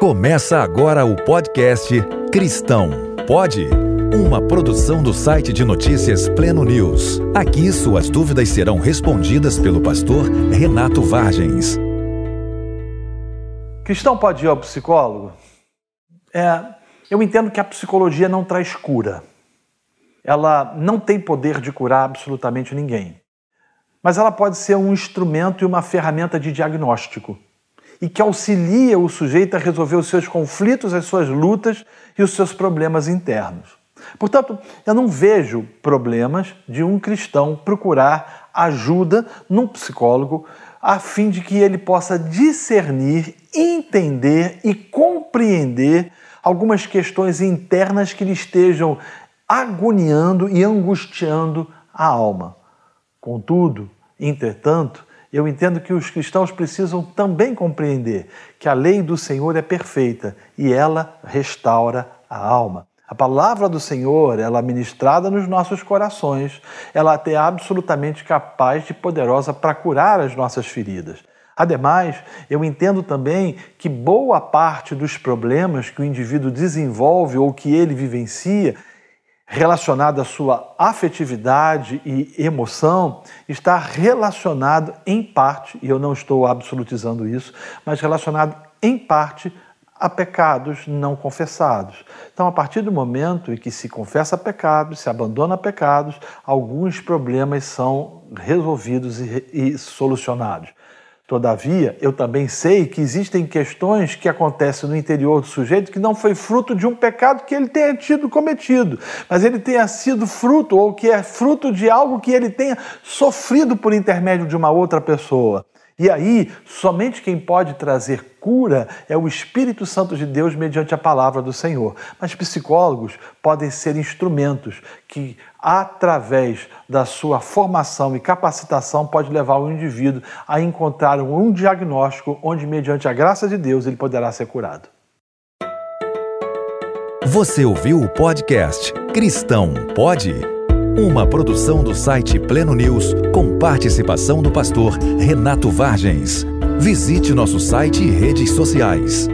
Começa agora o podcast Cristão Pode? Uma produção do site de notícias Pleno News. Aqui suas dúvidas serão respondidas pelo pastor Renato Vargens. Cristão pode ir ao psicólogo? É, eu entendo que a psicologia não traz cura. Ela não tem poder de curar absolutamente ninguém. Mas ela pode ser um instrumento e uma ferramenta de diagnóstico e que auxilia o sujeito a resolver os seus conflitos, as suas lutas e os seus problemas internos. Portanto, eu não vejo problemas de um cristão procurar ajuda num psicólogo a fim de que ele possa discernir, entender e compreender algumas questões internas que lhe estejam agoniando e angustiando a alma. Contudo, entretanto, eu entendo que os cristãos precisam também compreender que a lei do Senhor é perfeita e ela restaura a alma. A palavra do Senhor, ela ministrada nos nossos corações, ela é absolutamente capaz de poderosa para curar as nossas feridas. Ademais, eu entendo também que boa parte dos problemas que o indivíduo desenvolve ou que ele vivencia relacionado à sua afetividade e emoção está relacionado em parte, e eu não estou absolutizando isso, mas relacionado em parte a pecados não confessados. Então, a partir do momento em que se confessa pecados, se abandona pecados, alguns problemas são resolvidos e, e solucionados. Todavia, eu também sei que existem questões que acontecem no interior do sujeito que não foi fruto de um pecado que ele tenha tido cometido, mas ele tenha sido fruto ou que é fruto de algo que ele tenha sofrido por intermédio de uma outra pessoa. E aí, somente quem pode trazer cura é o Espírito Santo de Deus mediante a palavra do Senhor. Mas psicólogos podem ser instrumentos que, através da sua formação e capacitação, pode levar o indivíduo a encontrar um diagnóstico onde, mediante a graça de Deus, ele poderá ser curado. Você ouviu o podcast Cristão Pode? Uma produção do site Pleno News com participação do pastor Renato Vargens. Visite nosso site e redes sociais.